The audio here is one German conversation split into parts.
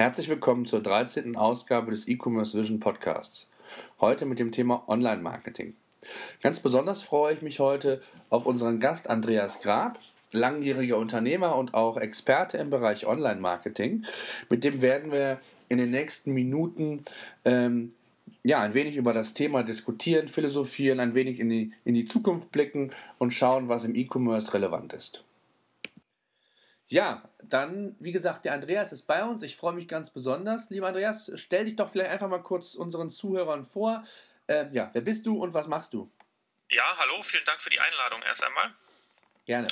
Herzlich willkommen zur 13. Ausgabe des E-Commerce Vision Podcasts. Heute mit dem Thema Online-Marketing. Ganz besonders freue ich mich heute auf unseren Gast Andreas Grab, langjähriger Unternehmer und auch Experte im Bereich Online-Marketing. Mit dem werden wir in den nächsten Minuten ähm, ja, ein wenig über das Thema diskutieren, philosophieren, ein wenig in die, in die Zukunft blicken und schauen, was im E-Commerce relevant ist. Ja, dann, wie gesagt, der Andreas ist bei uns. Ich freue mich ganz besonders. Lieber Andreas, stell dich doch vielleicht einfach mal kurz unseren Zuhörern vor. Äh, ja, wer bist du und was machst du? Ja, hallo, vielen Dank für die Einladung erst einmal. Gerne.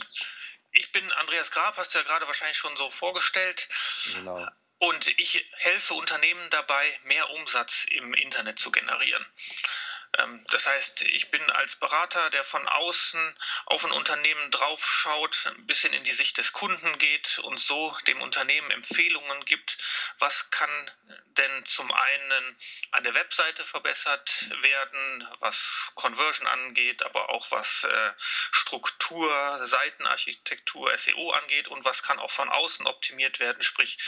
Ich bin Andreas Grab, hast du ja gerade wahrscheinlich schon so vorgestellt. Genau. Und ich helfe Unternehmen dabei, mehr Umsatz im Internet zu generieren. Ähm, das heißt, ich bin als Berater, der von außen auf ein Unternehmen draufschaut, ein bisschen in die Sicht des Kunden geht und so dem Unternehmen Empfehlungen gibt, was kann denn zum einen an der Webseite verbessert werden, was Conversion angeht, aber auch was äh, Struktur, Seitenarchitektur, SEO angeht und was kann auch von außen optimiert werden, sprich,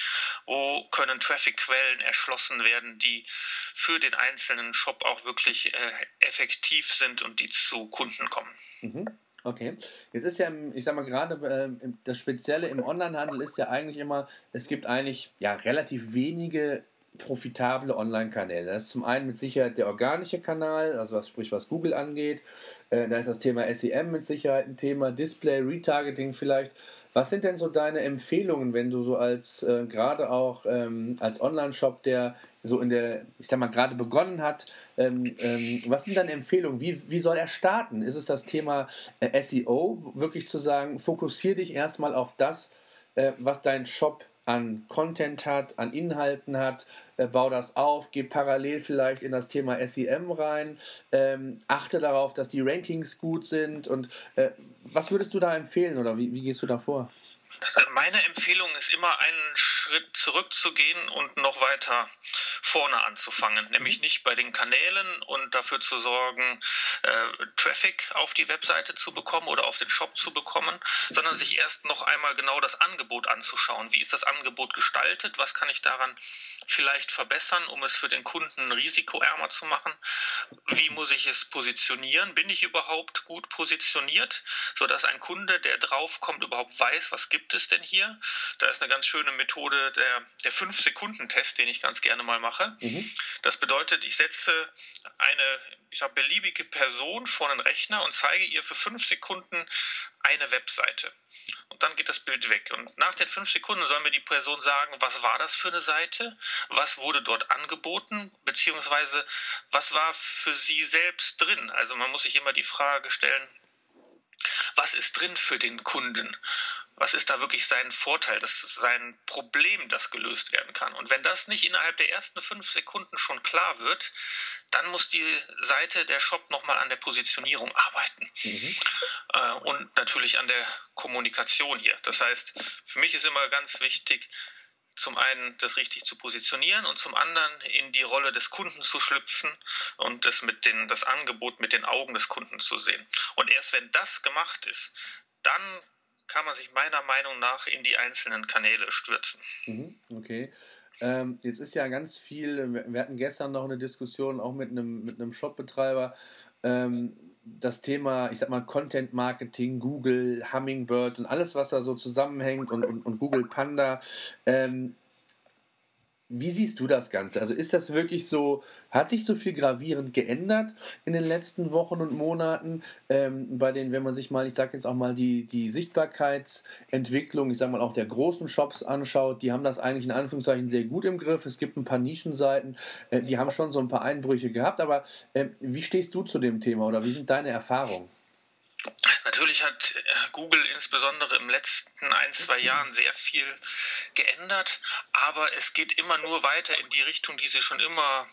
wo können Traffic-Quellen erschlossen werden, die für den einzelnen Shop auch wirklich äh, effektiv sind und die zu Kunden kommen. Mhm. Okay. Jetzt ist ja, ich sag mal, gerade äh, das Spezielle im Onlinehandel ist ja eigentlich immer, es gibt eigentlich ja relativ wenige profitable Online-Kanäle. Das ist zum einen mit Sicherheit der organische Kanal, also was, sprich was Google angeht. Äh, da ist das Thema SEM mit Sicherheit ein Thema, Display, Retargeting vielleicht. Was sind denn so deine Empfehlungen, wenn du so als äh, gerade auch ähm, als Online-Shop, der so in der, ich sag mal, gerade begonnen hat, ähm, ähm, was sind deine Empfehlungen? Wie, wie soll er starten? Ist es das Thema äh, SEO, wirklich zu sagen, fokussiere dich erstmal auf das, äh, was dein Shop an Content hat, an Inhalten hat, äh, bau das auf, geh parallel vielleicht in das Thema SEM rein, ähm, achte darauf, dass die Rankings gut sind und äh, was würdest du da empfehlen oder wie, wie gehst du da vor? Meine Empfehlung ist immer einen Schritt zurückzugehen und noch weiter vorne anzufangen, nämlich mhm. nicht bei den Kanälen und dafür zu sorgen, äh, Traffic auf die Webseite zu bekommen oder auf den Shop zu bekommen, sondern sich erst noch einmal genau das Angebot anzuschauen. Wie ist das Angebot gestaltet? Was kann ich daran vielleicht verbessern, um es für den Kunden risikoärmer zu machen? Wie muss ich es positionieren? Bin ich überhaupt gut positioniert, sodass ein Kunde, der draufkommt, überhaupt weiß, was gibt es denn hier? Da ist eine ganz schöne Methode, der, der 5-Sekunden-Test, den ich ganz gerne mal mache. Mhm. Das bedeutet, ich setze eine ich sag, beliebige Person vor einen Rechner und zeige ihr für 5 Sekunden eine Webseite. Und dann geht das Bild weg. Und nach den 5 Sekunden soll mir die Person sagen, was war das für eine Seite? Was wurde dort angeboten? Beziehungsweise, was war für sie selbst drin? Also man muss sich immer die Frage stellen, was ist drin für den Kunden? Was ist da wirklich sein Vorteil, das ist sein Problem, das gelöst werden kann. Und wenn das nicht innerhalb der ersten fünf Sekunden schon klar wird, dann muss die Seite, der Shop nochmal an der Positionierung arbeiten. Mhm. Äh, und natürlich an der Kommunikation hier. Das heißt, für mich ist immer ganz wichtig, zum einen das richtig zu positionieren und zum anderen in die Rolle des Kunden zu schlüpfen und das mit den, das Angebot mit den Augen des Kunden zu sehen. Und erst wenn das gemacht ist, dann kann man sich meiner Meinung nach in die einzelnen Kanäle stürzen. Mhm, okay. Ähm, jetzt ist ja ganz viel, wir hatten gestern noch eine Diskussion auch mit einem, mit einem Shopbetreiber, ähm, das Thema, ich sag mal, Content Marketing, Google, Hummingbird und alles, was da so zusammenhängt und, und, und Google Panda. Ähm, wie siehst du das Ganze? Also ist das wirklich so, hat sich so viel gravierend geändert in den letzten Wochen und Monaten? Ähm, bei den, wenn man sich mal, ich sage jetzt auch mal die, die Sichtbarkeitsentwicklung, ich sage mal auch der großen Shops anschaut, die haben das eigentlich in Anführungszeichen sehr gut im Griff. Es gibt ein paar Nischenseiten, äh, die haben schon so ein paar Einbrüche gehabt, aber äh, wie stehst du zu dem Thema oder wie sind deine Erfahrungen? Natürlich hat äh, Google insbesondere im letzten ein, zwei Jahren sehr viel geändert, aber es geht immer nur weiter in die Richtung, die sie schon immer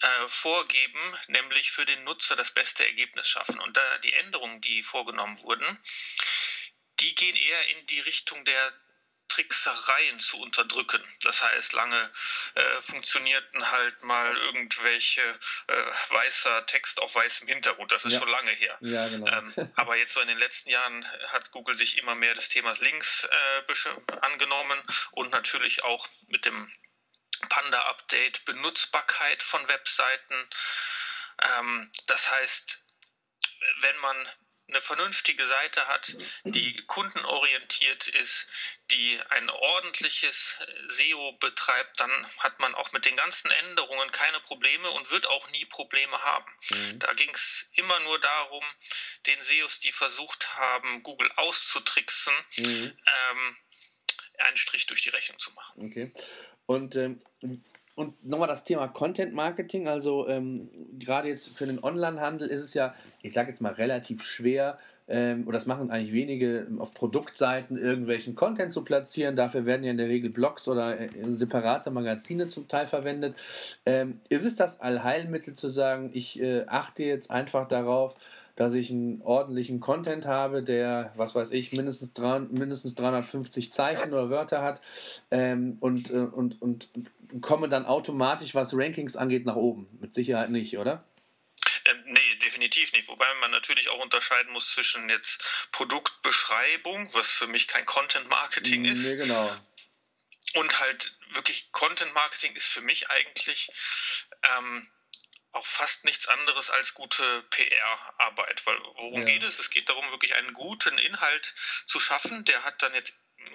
äh, vorgeben, nämlich für den Nutzer das beste Ergebnis schaffen. Und da die Änderungen, die vorgenommen wurden, die gehen eher in die Richtung der Tricksereien zu unterdrücken. Das heißt, lange äh, funktionierten halt mal irgendwelche äh, weißer Text auf weißem Hintergrund. Das ist ja. schon lange her. Ja, genau. ähm, aber jetzt so in den letzten Jahren hat Google sich immer mehr des Themas Links äh, angenommen und natürlich auch mit dem Panda-Update, Benutzbarkeit von Webseiten. Ähm, das heißt, wenn man eine vernünftige Seite hat, die kundenorientiert ist, die ein ordentliches SEO betreibt, dann hat man auch mit den ganzen Änderungen keine Probleme und wird auch nie Probleme haben. Mhm. Da ging es immer nur darum, den SEOs, die versucht haben, Google auszutricksen, mhm. ähm, einen Strich durch die Rechnung zu machen. Okay. Und ähm, und nochmal das Thema Content Marketing. Also ähm, gerade jetzt für den Onlinehandel ist es ja, ich sage jetzt mal relativ schwer, ähm, oder das machen eigentlich wenige, auf Produktseiten irgendwelchen Content zu platzieren. Dafür werden ja in der Regel Blogs oder äh, separate Magazine zum Teil verwendet. Ähm, ist es das Allheilmittel zu sagen, ich äh, achte jetzt einfach darauf, dass ich einen ordentlichen Content habe, der, was weiß ich, mindestens, 3, mindestens 350 Zeichen oder Wörter hat ähm, und, äh, und, und, und komme dann automatisch, was Rankings angeht, nach oben. Mit Sicherheit nicht, oder? Ähm, nee, definitiv nicht. Wobei man natürlich auch unterscheiden muss zwischen jetzt Produktbeschreibung, was für mich kein Content Marketing ist. Nee, genau. Und halt wirklich Content Marketing ist für mich eigentlich ähm, auch fast nichts anderes als gute PR-Arbeit. Weil worum ja. geht es? Es geht darum, wirklich einen guten Inhalt zu schaffen. Der hat dann jetzt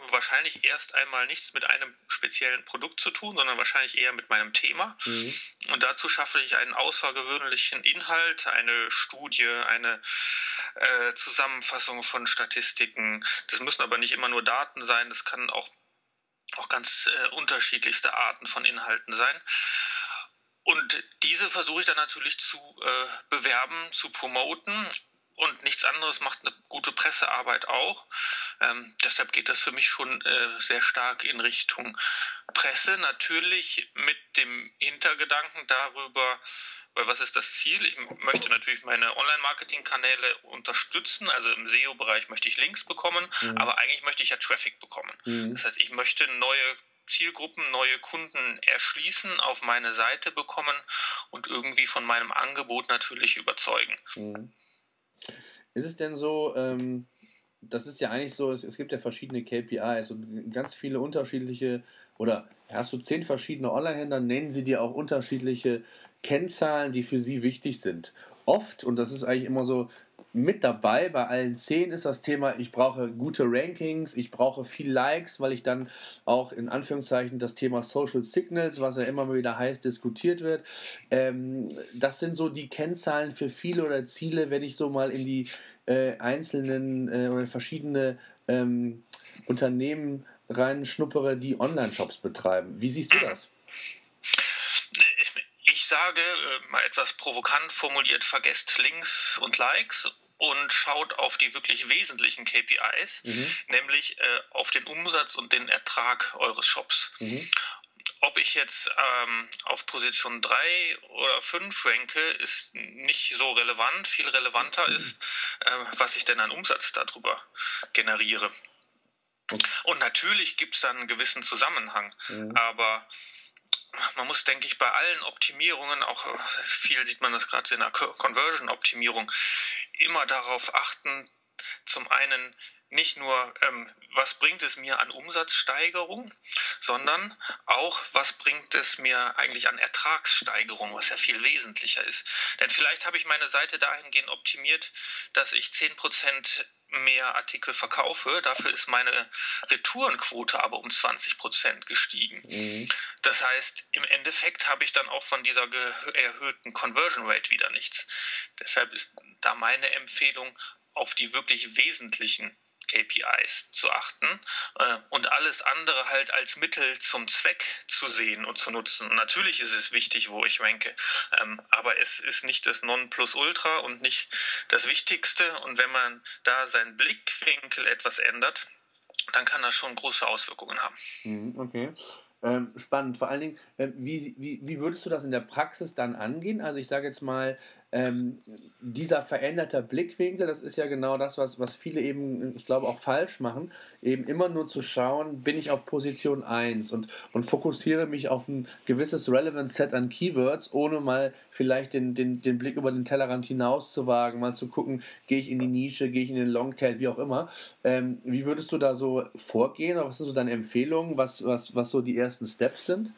wahrscheinlich erst einmal nichts mit einem speziellen Produkt zu tun, sondern wahrscheinlich eher mit meinem Thema. Mhm. Und dazu schaffe ich einen außergewöhnlichen Inhalt, eine Studie, eine äh, Zusammenfassung von Statistiken. Das müssen aber nicht immer nur Daten sein, das kann auch, auch ganz äh, unterschiedlichste Arten von Inhalten sein. Und diese versuche ich dann natürlich zu äh, bewerben, zu promoten. Und nichts anderes macht eine gute Pressearbeit auch. Ähm, deshalb geht das für mich schon äh, sehr stark in Richtung Presse. Natürlich mit dem Hintergedanken darüber, weil was ist das Ziel? Ich möchte natürlich meine Online-Marketing-Kanäle unterstützen. Also im SEO-Bereich möchte ich Links bekommen, mhm. aber eigentlich möchte ich ja Traffic bekommen. Mhm. Das heißt, ich möchte neue Zielgruppen, neue Kunden erschließen, auf meine Seite bekommen und irgendwie von meinem Angebot natürlich überzeugen. Mhm. Ist es denn so, ähm, das ist ja eigentlich so, es, es, gibt ja verschiedene KPIs und ganz viele unterschiedliche, oder hast du zehn verschiedene Online-Händler, nennen sie dir auch unterschiedliche Kennzahlen, die für sie wichtig sind. Oft, und das ist eigentlich immer so, mit dabei bei allen zehn ist das Thema, ich brauche gute Rankings, ich brauche viel Likes, weil ich dann auch in Anführungszeichen das Thema Social Signals, was ja immer wieder heiß diskutiert wird, ähm, das sind so die Kennzahlen für viele oder Ziele, wenn ich so mal in die äh, einzelnen äh, oder verschiedene ähm, Unternehmen reinschnuppere, die Online-Shops betreiben. Wie siehst du das? Ich sage, äh, mal etwas provokant formuliert, vergesst Links und Likes und schaut auf die wirklich wesentlichen KPIs, mhm. nämlich äh, auf den Umsatz und den Ertrag eures Shops. Mhm. Ob ich jetzt ähm, auf Position 3 oder 5 ranke, ist nicht so relevant. Viel relevanter mhm. ist, äh, was ich denn an Umsatz darüber generiere. Und natürlich gibt es da einen gewissen Zusammenhang, mhm. aber man muss, denke ich, bei allen Optimierungen, auch äh, viel sieht man das gerade in der Conversion-Optimierung, immer darauf achten, zum einen nicht nur, ähm, was bringt es mir an Umsatzsteigerung, sondern auch, was bringt es mir eigentlich an Ertragssteigerung, was ja viel wesentlicher ist. Denn vielleicht habe ich meine Seite dahingehend optimiert, dass ich 10% mehr Artikel verkaufe. Dafür ist meine Retourenquote aber um 20 Prozent gestiegen. Mhm. Das heißt, im Endeffekt habe ich dann auch von dieser erhöhten Conversion Rate wieder nichts. Deshalb ist da meine Empfehlung, auf die wirklich wesentlichen KPIs zu achten äh, und alles andere halt als Mittel zum Zweck zu sehen und zu nutzen. Natürlich ist es wichtig, wo ich ranke, ähm, aber es ist nicht das Nonplusultra und nicht das Wichtigste. Und wenn man da seinen Blickwinkel etwas ändert, dann kann das schon große Auswirkungen haben. Mhm, okay. Ähm, spannend. Vor allen Dingen, äh, wie, wie, wie würdest du das in der Praxis dann angehen? Also ich sage jetzt mal, ähm, dieser veränderte Blickwinkel, das ist ja genau das, was, was viele eben, ich glaube, auch falsch machen, eben immer nur zu schauen, bin ich auf Position 1 und, und fokussiere mich auf ein gewisses Relevant Set an Keywords, ohne mal vielleicht den, den, den Blick über den Tellerrand hinaus zu wagen, mal zu gucken, gehe ich in die Nische, gehe ich in den Longtail, wie auch immer. Ähm, wie würdest du da so vorgehen? Was sind so deine Empfehlungen, was, was, was so die ersten Steps sind?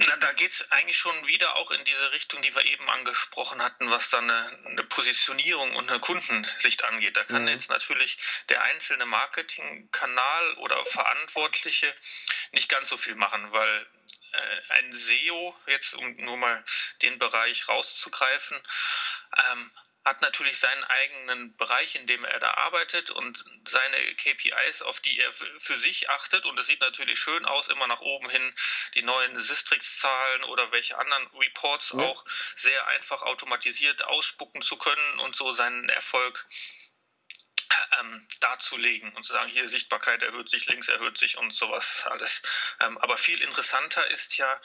Na, da geht es eigentlich schon wieder auch in diese Richtung, die wir eben angesprochen hatten, was dann eine, eine Positionierung und eine Kundensicht angeht. Da kann mhm. jetzt natürlich der einzelne Marketingkanal oder Verantwortliche nicht ganz so viel machen, weil äh, ein SEO, jetzt um nur mal den Bereich rauszugreifen, ähm, hat natürlich seinen eigenen Bereich, in dem er da arbeitet und seine KPIs, auf die er für sich achtet. Und es sieht natürlich schön aus, immer nach oben hin die neuen Sistrix-Zahlen oder welche anderen Reports ja. auch sehr einfach automatisiert ausspucken zu können und so seinen Erfolg ähm, darzulegen und zu sagen, hier Sichtbarkeit erhöht sich, links erhöht sich und sowas alles. Ähm, aber viel interessanter ist ja,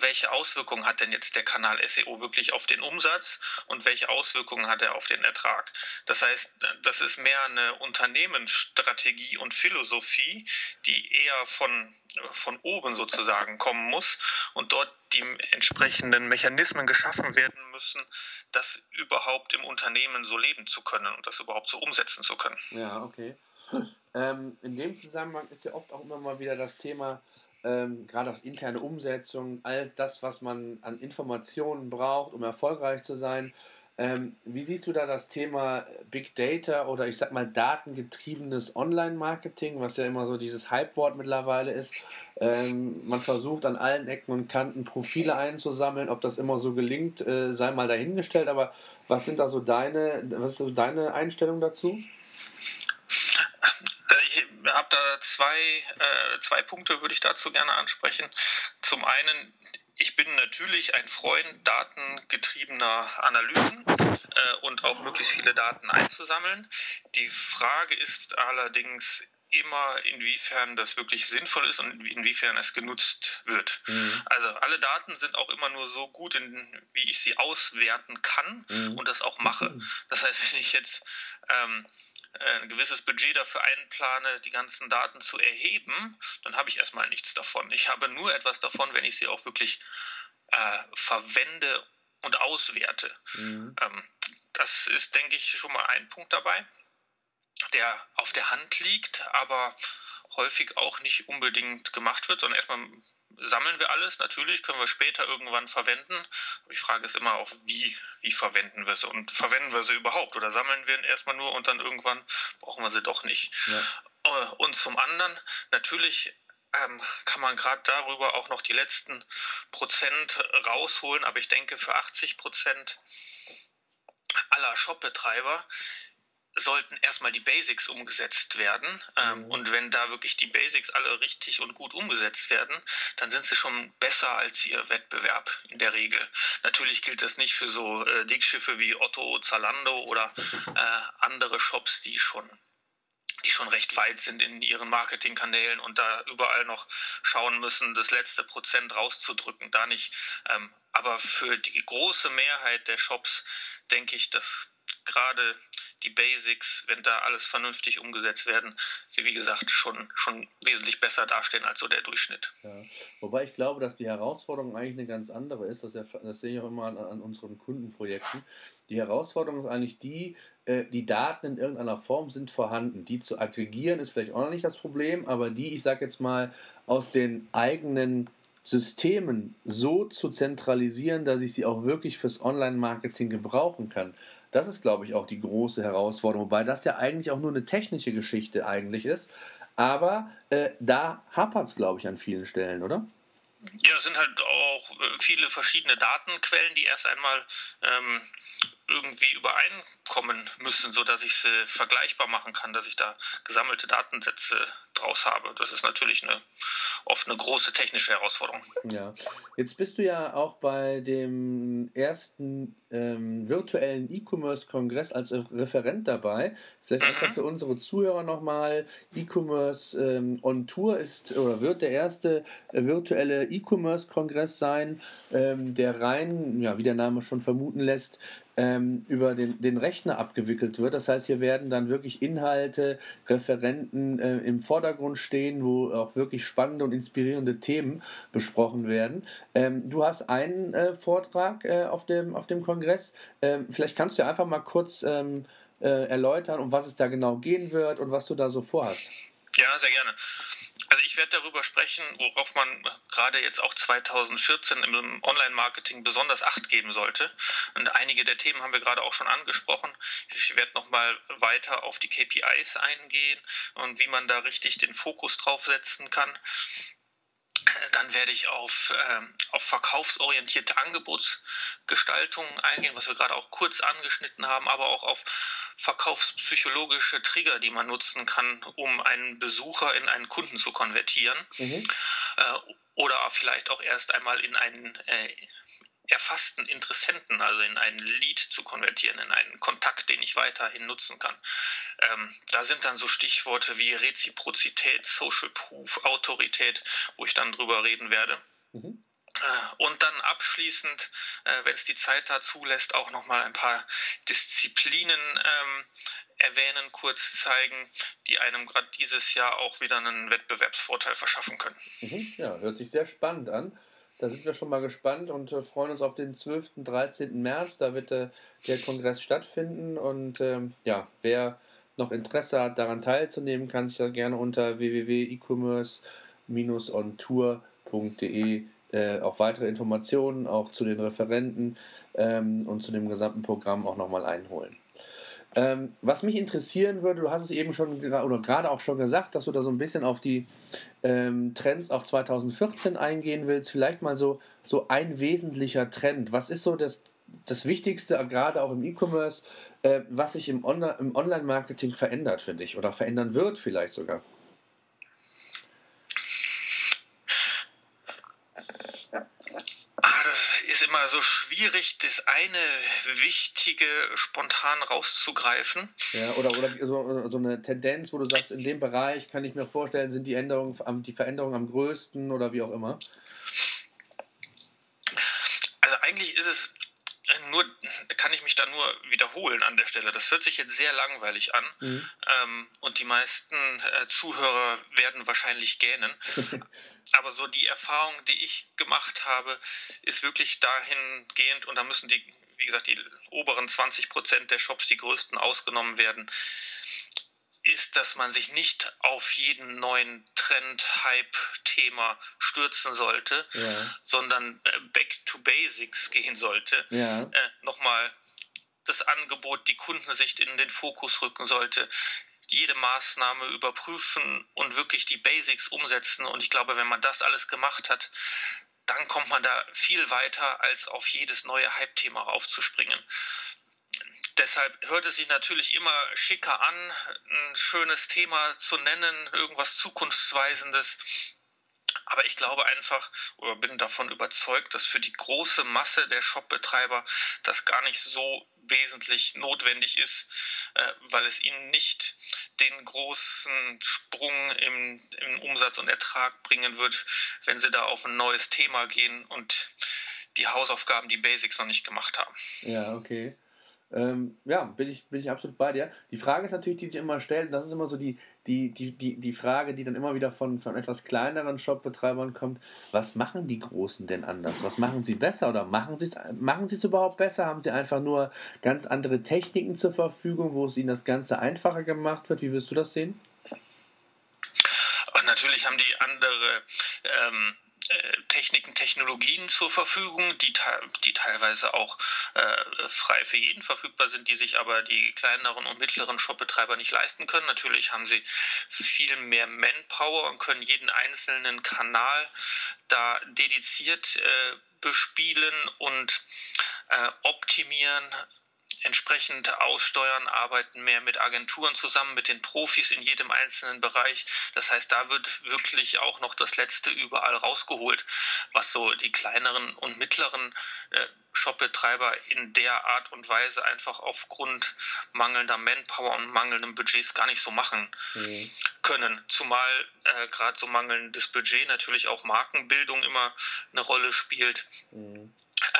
welche Auswirkungen hat denn jetzt der Kanal SEO wirklich auf den Umsatz und welche Auswirkungen hat er auf den Ertrag? Das heißt, das ist mehr eine Unternehmensstrategie und Philosophie, die eher von, von oben sozusagen kommen muss und dort die entsprechenden Mechanismen geschaffen werden müssen, das überhaupt im Unternehmen so leben zu können und das überhaupt so umsetzen zu können. Ja, okay. Ähm, in dem Zusammenhang ist ja oft auch immer mal wieder das Thema, ähm, gerade auch interne Umsetzung, all das, was man an Informationen braucht, um erfolgreich zu sein. Ähm, wie siehst du da das Thema Big Data oder ich sag mal datengetriebenes Online-Marketing, was ja immer so dieses Hype-Wort mittlerweile ist? Ähm, man versucht an allen Ecken und Kanten Profile einzusammeln, ob das immer so gelingt, äh, sei mal dahingestellt, aber was sind da so deine, was ist so deine Einstellung dazu? Habe da zwei, äh, zwei Punkte, würde ich dazu gerne ansprechen. Zum einen, ich bin natürlich ein Freund datengetriebener Analysen äh, und auch möglichst viele Daten einzusammeln. Die Frage ist allerdings immer, inwiefern das wirklich sinnvoll ist und inwiefern es genutzt wird. Mhm. Also alle Daten sind auch immer nur so gut, in, wie ich sie auswerten kann mhm. und das auch mache. Mhm. Das heißt, wenn ich jetzt ähm, äh, ein gewisses Budget dafür einplane, die ganzen Daten zu erheben, dann habe ich erstmal nichts davon. Ich habe nur etwas davon, wenn ich sie auch wirklich äh, verwende und auswerte. Mhm. Ähm, das ist, denke ich, schon mal ein Punkt dabei, der auf der Hand liegt, aber häufig auch nicht unbedingt gemacht wird, sondern erstmal sammeln wir alles, natürlich, können wir später irgendwann verwenden. Aber die Frage ist immer auch, wie, wie verwenden wir sie und verwenden wir sie überhaupt oder sammeln wir erstmal nur und dann irgendwann brauchen wir sie doch nicht. Ja. Äh, und zum anderen, natürlich ähm, kann man gerade darüber auch noch die letzten Prozent rausholen, aber ich denke, für 80 Prozent aller Shopbetreiber sollten erstmal die Basics umgesetzt werden. Ähm, mhm. Und wenn da wirklich die Basics alle richtig und gut umgesetzt werden, dann sind sie schon besser als ihr Wettbewerb in der Regel. Natürlich gilt das nicht für so äh, Dickschiffe wie Otto, Zalando oder äh, andere Shops, die schon die schon recht weit sind in ihren Marketingkanälen und da überall noch schauen müssen, das letzte Prozent rauszudrücken. Da nicht. Ähm, aber für die große Mehrheit der Shops denke ich, dass gerade die Basics, wenn da alles vernünftig umgesetzt werden, sie wie gesagt schon, schon wesentlich besser dastehen als so der Durchschnitt. Ja. Wobei ich glaube, dass die Herausforderung eigentlich eine ganz andere ist. Das, das sehe ich auch immer an, an unseren Kundenprojekten. Die Herausforderung ist eigentlich die, äh, die Daten in irgendeiner Form sind vorhanden. Die zu aggregieren ist vielleicht auch noch nicht das Problem, aber die, ich sage jetzt mal, aus den eigenen Systemen so zu zentralisieren, dass ich sie auch wirklich fürs Online-Marketing gebrauchen kann. Das ist, glaube ich, auch die große Herausforderung, wobei das ja eigentlich auch nur eine technische Geschichte eigentlich ist. Aber äh, da hapert es, glaube ich, an vielen Stellen, oder? Ja, es sind halt auch äh, viele verschiedene Datenquellen, die erst einmal ähm, irgendwie übereinkommen müssen, sodass ich sie vergleichbar machen kann, dass ich da gesammelte Datensätze draus habe. Das ist natürlich eine, oft eine große technische Herausforderung. Ja, jetzt bist du ja auch bei dem ersten ähm, virtuellen E-Commerce-Kongress als Referent dabei. Vielleicht mhm. einfach für unsere Zuhörer nochmal, E-Commerce ähm, on Tour ist oder wird der erste äh, virtuelle E-Commerce-Kongress sein, ähm, der rein, ja, wie der Name schon vermuten lässt, ähm, über den, den Rechner abgewickelt wird. Das heißt, hier werden dann wirklich Inhalte, Referenten äh, im Vordergrund stehen, wo auch wirklich spannende und inspirierende Themen besprochen werden. Ähm, du hast einen äh, Vortrag äh, auf, dem, auf dem Kongress. Ähm, vielleicht kannst du ja einfach mal kurz ähm, äh, erläutern, um was es da genau gehen wird und was du da so vorhast. Ja, sehr gerne. Also ich werde darüber sprechen, worauf man gerade jetzt auch 2014 im Online-Marketing besonders Acht geben sollte. Und einige der Themen haben wir gerade auch schon angesprochen. Ich werde nochmal weiter auf die KPIs eingehen und wie man da richtig den Fokus drauf setzen kann. Dann werde ich auf, äh, auf verkaufsorientierte Angebotsgestaltung eingehen, was wir gerade auch kurz angeschnitten haben, aber auch auf verkaufspsychologische Trigger, die man nutzen kann, um einen Besucher in einen Kunden zu konvertieren. Mhm. Äh, oder vielleicht auch erst einmal in einen äh, erfassten Interessenten, also in einen Lead zu konvertieren, in einen Kontakt, den ich weiterhin nutzen kann. Ähm, da sind dann so Stichworte wie Reziprozität, Social Proof, Autorität, wo ich dann drüber reden werde. Mhm. Äh, und dann abschließend, äh, wenn es die Zeit dazu lässt, auch nochmal ein paar Disziplinen ähm, erwähnen, kurz zeigen, die einem gerade dieses Jahr auch wieder einen Wettbewerbsvorteil verschaffen können. Mhm, ja, hört sich sehr spannend an. Da sind wir schon mal gespannt und äh, freuen uns auf den 12. 13. März. Da wird äh, der Kongress stattfinden. Und ähm, ja, wer noch Interesse hat, daran teilzunehmen, kann sich da gerne unter www.e-commerce-on-tour.de äh, auch weitere Informationen auch zu den Referenten ähm, und zu dem gesamten Programm auch nochmal einholen. Ähm, was mich interessieren würde, du hast es eben schon oder gerade auch schon gesagt, dass du da so ein bisschen auf die ähm, Trends auch 2014 eingehen willst. Vielleicht mal so, so ein wesentlicher Trend. Was ist so das, das Wichtigste, gerade auch im E-Commerce, äh, was sich im, Onla im Online-Marketing verändert, finde ich, oder verändern wird vielleicht sogar? ist immer so schwierig, das eine Wichtige spontan rauszugreifen. Ja, oder, oder so, so eine Tendenz, wo du sagst, in dem Bereich kann ich mir vorstellen, sind die Änderungen, die Veränderungen am größten oder wie auch immer? Also eigentlich ist es nur, kann ich mich da nur wiederholen an der Stelle. Das hört sich jetzt sehr langweilig an mhm. ähm, und die meisten äh, Zuhörer werden wahrscheinlich gähnen. Aber so die Erfahrung, die ich gemacht habe, ist wirklich dahingehend, und da müssen die, wie gesagt, die oberen 20 Prozent der Shops, die größten, ausgenommen werden, ist, dass man sich nicht auf jeden neuen Trend, Hype, Thema stürzen sollte, ja. sondern äh, back to basics gehen sollte. Ja. Äh, Nochmal das Angebot, die Kundensicht in den Fokus rücken sollte, jede Maßnahme überprüfen und wirklich die Basics umsetzen. Und ich glaube, wenn man das alles gemacht hat, dann kommt man da viel weiter, als auf jedes neue Hype-Thema raufzuspringen. Deshalb hört es sich natürlich immer schicker an, ein schönes Thema zu nennen, irgendwas Zukunftsweisendes. Aber ich glaube einfach oder bin davon überzeugt, dass für die große Masse der Shopbetreiber das gar nicht so wesentlich notwendig ist, äh, weil es ihnen nicht den großen Sprung im, im Umsatz und Ertrag bringen wird, wenn sie da auf ein neues Thema gehen und die Hausaufgaben, die Basics noch nicht gemacht haben. Ja, okay. Ähm, ja, bin ich, bin ich absolut bei dir. Die Frage ist natürlich, die sich immer stellt, das ist immer so die, die, die, die, die Frage, die dann immer wieder von, von etwas kleineren Shopbetreibern kommt, was machen die Großen denn anders? Was machen sie besser oder machen sie es machen überhaupt besser? Haben sie einfach nur ganz andere Techniken zur Verfügung, wo es ihnen das Ganze einfacher gemacht wird? Wie wirst du das sehen? natürlich haben die andere ähm, äh, Techniken, Technologien zur Verfügung, die, die teilweise auch äh, frei für jeden verfügbar sind, die sich aber die kleineren und mittleren Shopbetreiber nicht leisten können. Natürlich haben sie viel mehr Manpower und können jeden einzelnen Kanal da dediziert äh, bespielen und äh, optimieren entsprechend aussteuern, arbeiten mehr mit Agenturen zusammen, mit den Profis in jedem einzelnen Bereich. Das heißt, da wird wirklich auch noch das Letzte überall rausgeholt, was so die kleineren und mittleren äh, Shopbetreiber in der Art und Weise einfach aufgrund mangelnder Manpower und mangelndem Budgets gar nicht so machen mhm. können. Zumal äh, gerade so mangelndes Budget natürlich auch Markenbildung immer eine Rolle spielt. Mhm.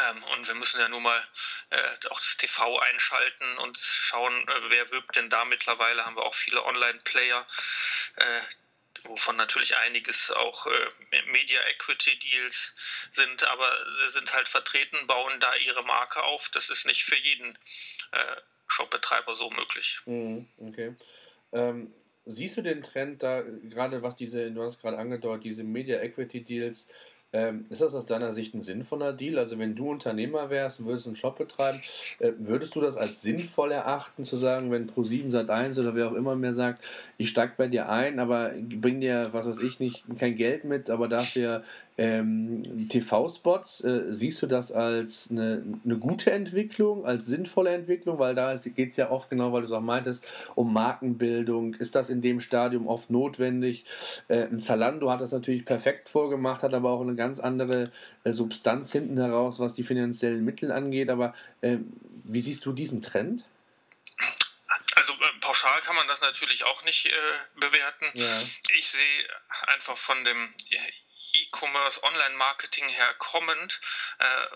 Ähm, und wir müssen ja nun mal äh, auch das TV einschalten und schauen, äh, wer wirbt denn da mittlerweile. Haben wir auch viele Online-Player, äh, wovon natürlich einiges auch äh, Media Equity Deals sind, aber sie sind halt vertreten, bauen da ihre Marke auf. Das ist nicht für jeden äh, Shopbetreiber so möglich. Mhm, okay. Ähm siehst du den Trend da, gerade was diese, du hast gerade angedeutet, diese Media Equity Deals, ähm, ist das aus deiner Sicht ein sinnvoller Deal? Also wenn du Unternehmer wärst und würdest einen Shop betreiben, äh, würdest du das als sinnvoll erachten, zu sagen, wenn Pro7 Sat1 oder wer auch immer mehr sagt, ich steig bei dir ein, aber bring dir, was weiß ich nicht, kein Geld mit, aber dafür ähm, TV-Spots, äh, siehst du das als eine, eine, gute Entwicklung, als sinnvolle Entwicklung? Weil da geht es ja oft, genau weil du es auch meintest, um Markenbildung. Ist das in dem Stadium oft notwendig? Äh, ein Zalando hat das natürlich perfekt vorgemacht, hat aber auch eine ganz andere äh, Substanz hinten heraus, was die finanziellen Mittel angeht. Aber äh, wie siehst du diesen Trend? Also äh, pauschal kann man das natürlich auch nicht äh, bewerten. Ja. Ich sehe einfach von dem E-Commerce, Online-Marketing her kommend. Äh,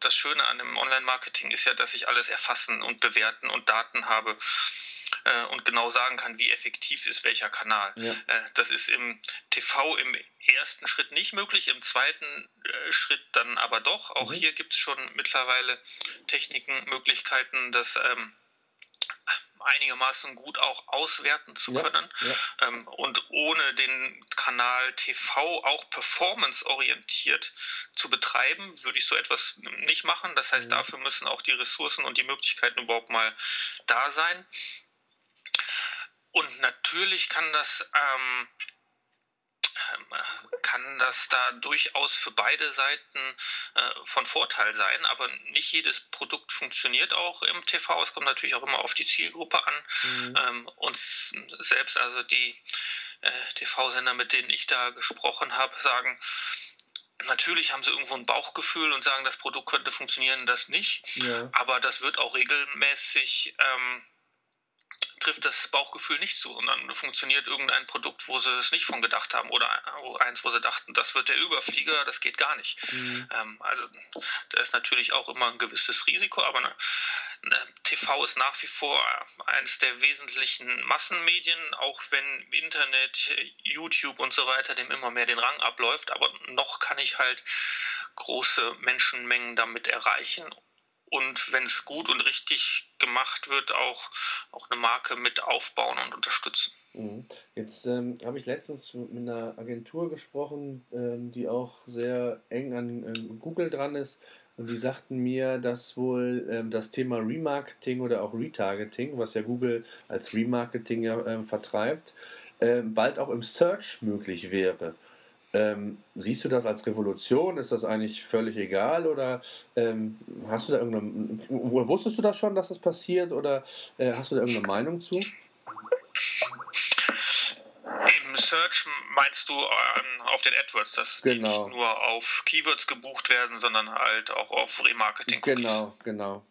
das Schöne an dem Online-Marketing ist ja, dass ich alles erfassen und bewerten und Daten habe äh, und genau sagen kann, wie effektiv ist welcher Kanal. Ja. Äh, das ist im TV im ersten Schritt nicht möglich, im zweiten Schritt dann aber doch. Auch mhm. hier gibt es schon mittlerweile Techniken, Möglichkeiten, dass ähm, einigermaßen gut auch auswerten zu können ja, ja. Ähm, und ohne den Kanal TV auch performanceorientiert zu betreiben, würde ich so etwas nicht machen. Das heißt, mhm. dafür müssen auch die Ressourcen und die Möglichkeiten überhaupt mal da sein. Und natürlich kann das ähm, kann das da durchaus für beide Seiten äh, von Vorteil sein, aber nicht jedes Produkt funktioniert auch im TV. Es kommt natürlich auch immer auf die Zielgruppe an. Mhm. Ähm, und selbst also die äh, TV-Sender, mit denen ich da gesprochen habe, sagen, Natürlich haben sie irgendwo ein Bauchgefühl und sagen, das Produkt könnte funktionieren, das nicht. Ja. Aber das wird auch regelmäßig ähm, trifft das Bauchgefühl nicht zu und dann funktioniert irgendein Produkt, wo sie es nicht von gedacht haben oder eins, wo sie dachten, das wird der Überflieger, das geht gar nicht. Mhm. Ähm, also da ist natürlich auch immer ein gewisses Risiko, aber ne, ne, TV ist nach wie vor eines der wesentlichen Massenmedien, auch wenn Internet, YouTube und so weiter dem immer mehr den Rang abläuft, aber noch kann ich halt große Menschenmengen damit erreichen und wenn es gut und richtig gemacht wird, auch, auch eine Marke mit aufbauen und unterstützen. Mhm. Jetzt ähm, habe ich letztens mit einer Agentur gesprochen, ähm, die auch sehr eng an ähm, Google dran ist. Und die sagten mir, dass wohl ähm, das Thema Remarketing oder auch Retargeting, was ja Google als Remarketing ja ähm, vertreibt, ähm, bald auch im Search möglich wäre. Ähm, siehst du das als Revolution? Ist das eigentlich völlig egal? Oder ähm, hast du da irgendeine. Wusstest du das schon, dass das passiert? Oder äh, hast du da irgendeine Meinung zu? Im Search meinst du ähm, auf den AdWords, dass genau. die nicht nur auf Keywords gebucht werden, sondern halt auch auf Remarketing. -Cookies. Genau, genau.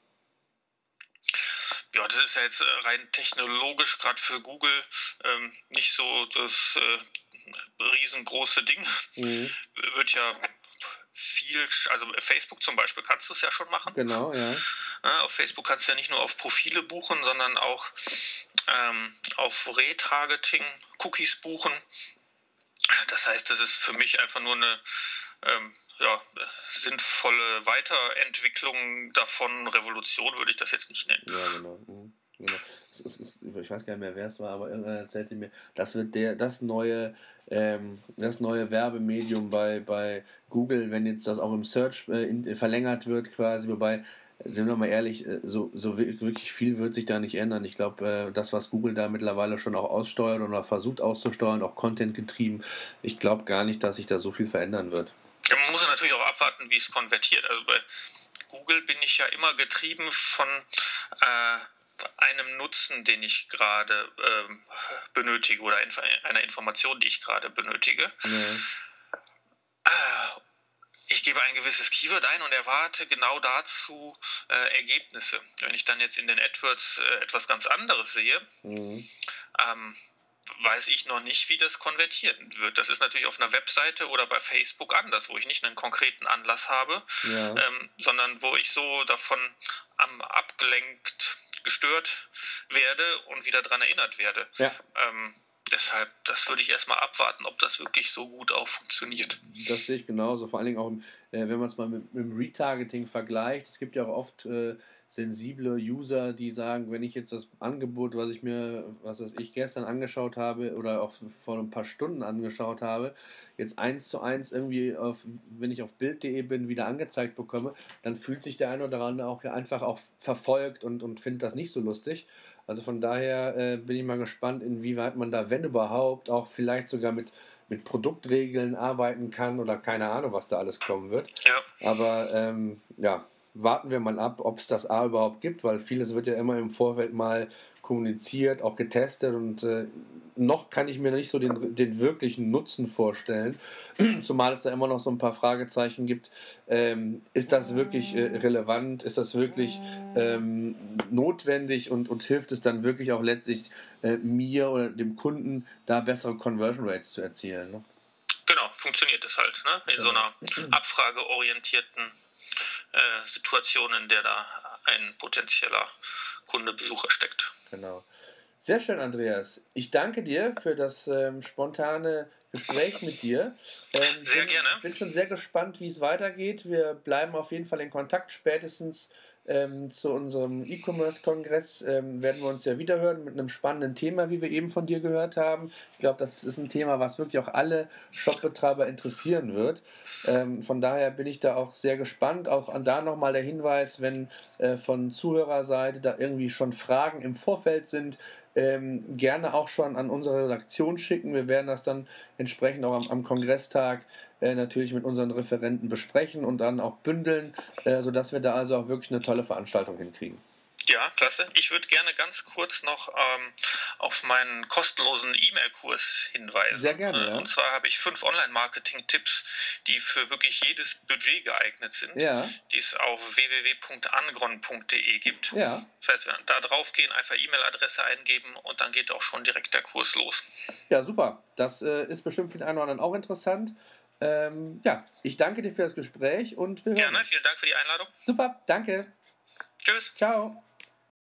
Ja, das ist ja jetzt äh, rein technologisch gerade für Google ähm, nicht so das äh, riesengroße Ding. Mhm. Wird ja viel, also Facebook zum Beispiel kannst du es ja schon machen. Genau, ja. Auf Facebook kannst du ja nicht nur auf Profile buchen, sondern auch ähm, auf Retargeting Cookies buchen. Das heißt, das ist für mich einfach nur eine ähm, ja, sinnvolle Weiterentwicklung davon. Revolution würde ich das jetzt nicht nennen. Ja, genau. Mhm. genau ich weiß gar nicht mehr, wer es war, aber irgendeiner erzählte mir, das wird der, das neue, ähm, das neue Werbemedium bei, bei Google, wenn jetzt das auch im Search äh, in, verlängert wird quasi, wobei, sind wir mal ehrlich, äh, so, so wirklich viel wird sich da nicht ändern. Ich glaube, äh, das, was Google da mittlerweile schon auch aussteuert oder versucht auszusteuern, auch Content getrieben, ich glaube gar nicht, dass sich da so viel verändern wird. Ja, man muss natürlich auch abwarten, wie es konvertiert. Also bei Google bin ich ja immer getrieben von äh, einem Nutzen, den ich gerade ähm, benötige oder einer Information, die ich gerade benötige. Mhm. Ich gebe ein gewisses Keyword ein und erwarte genau dazu äh, Ergebnisse. Wenn ich dann jetzt in den AdWords äh, etwas ganz anderes sehe, mhm. ähm, weiß ich noch nicht, wie das konvertieren wird. Das ist natürlich auf einer Webseite oder bei Facebook anders, wo ich nicht einen konkreten Anlass habe, ja. ähm, sondern wo ich so davon am abgelenkt gestört werde und wieder daran erinnert werde. Ja. Ähm, deshalb, das würde ich erstmal abwarten, ob das wirklich so gut auch funktioniert. Das sehe ich genauso. Vor allen Dingen auch, äh, wenn man es mal mit, mit, dem Retargeting vergleicht. Es gibt ja auch oft äh, sensible User, die sagen, wenn ich jetzt das Angebot, was ich mir, was weiß ich, gestern angeschaut habe oder auch vor ein paar Stunden angeschaut habe, jetzt eins zu eins irgendwie, auf, wenn ich auf Bild.de bin, wieder angezeigt bekomme, dann fühlt sich der eine oder andere auch einfach auch verfolgt und, und findet das nicht so lustig. Also von daher äh, bin ich mal gespannt, inwieweit man da, wenn überhaupt, auch vielleicht sogar mit, mit Produktregeln arbeiten kann oder keine Ahnung, was da alles kommen wird. Ja. Aber ähm, ja, warten wir mal ab, ob es das A überhaupt gibt, weil vieles wird ja immer im Vorfeld mal kommuniziert, auch getestet und äh, noch kann ich mir nicht so den, den wirklichen Nutzen vorstellen, zumal es da immer noch so ein paar Fragezeichen gibt. Ähm, ist das wirklich äh, relevant? Ist das wirklich ähm, notwendig und, und hilft es dann wirklich auch letztlich äh, mir oder dem Kunden, da bessere Conversion Rates zu erzielen? Ne? Genau, funktioniert das halt, ne? in so einer abfrageorientierten äh, Situation, in der da ein potenzieller Kunde, Besucher steckt. Genau. Sehr schön, Andreas. Ich danke dir für das ähm, spontane Gespräch mit dir. Ähm, sehr bin, gerne. Ich bin schon sehr gespannt, wie es weitergeht. Wir bleiben auf jeden Fall in Kontakt. Spätestens ähm, zu unserem E-Commerce-Kongress ähm, werden wir uns ja wiederhören mit einem spannenden Thema, wie wir eben von dir gehört haben. Ich glaube, das ist ein Thema, was wirklich auch alle Shopbetreiber interessieren wird. Ähm, von daher bin ich da auch sehr gespannt. Auch an da nochmal der Hinweis, wenn äh, von Zuhörerseite da irgendwie schon Fragen im Vorfeld sind, ähm, gerne auch schon an unsere Redaktion schicken. Wir werden das dann entsprechend auch am, am Kongresstag äh, natürlich mit unseren Referenten besprechen und dann auch bündeln, äh, sodass wir da also auch wirklich eine tolle Veranstaltung hinkriegen. Ja, klasse. Ich würde gerne ganz kurz noch ähm, auf meinen kostenlosen E-Mail-Kurs hinweisen. Sehr gerne. Äh, ja. Und zwar habe ich fünf Online-Marketing-Tipps, die für wirklich jedes Budget geeignet sind, ja. die es auf www.angron.de gibt. Ja. Das heißt, wenn da drauf gehen, einfach E-Mail-Adresse eingeben und dann geht auch schon direkt der Kurs los. Ja, super. Das äh, ist bestimmt für den einen oder anderen auch interessant. Ähm, ja, ich danke dir für das Gespräch und wir hören. Gerne, vielen Dank für die Einladung. Super, danke. Tschüss. Ciao.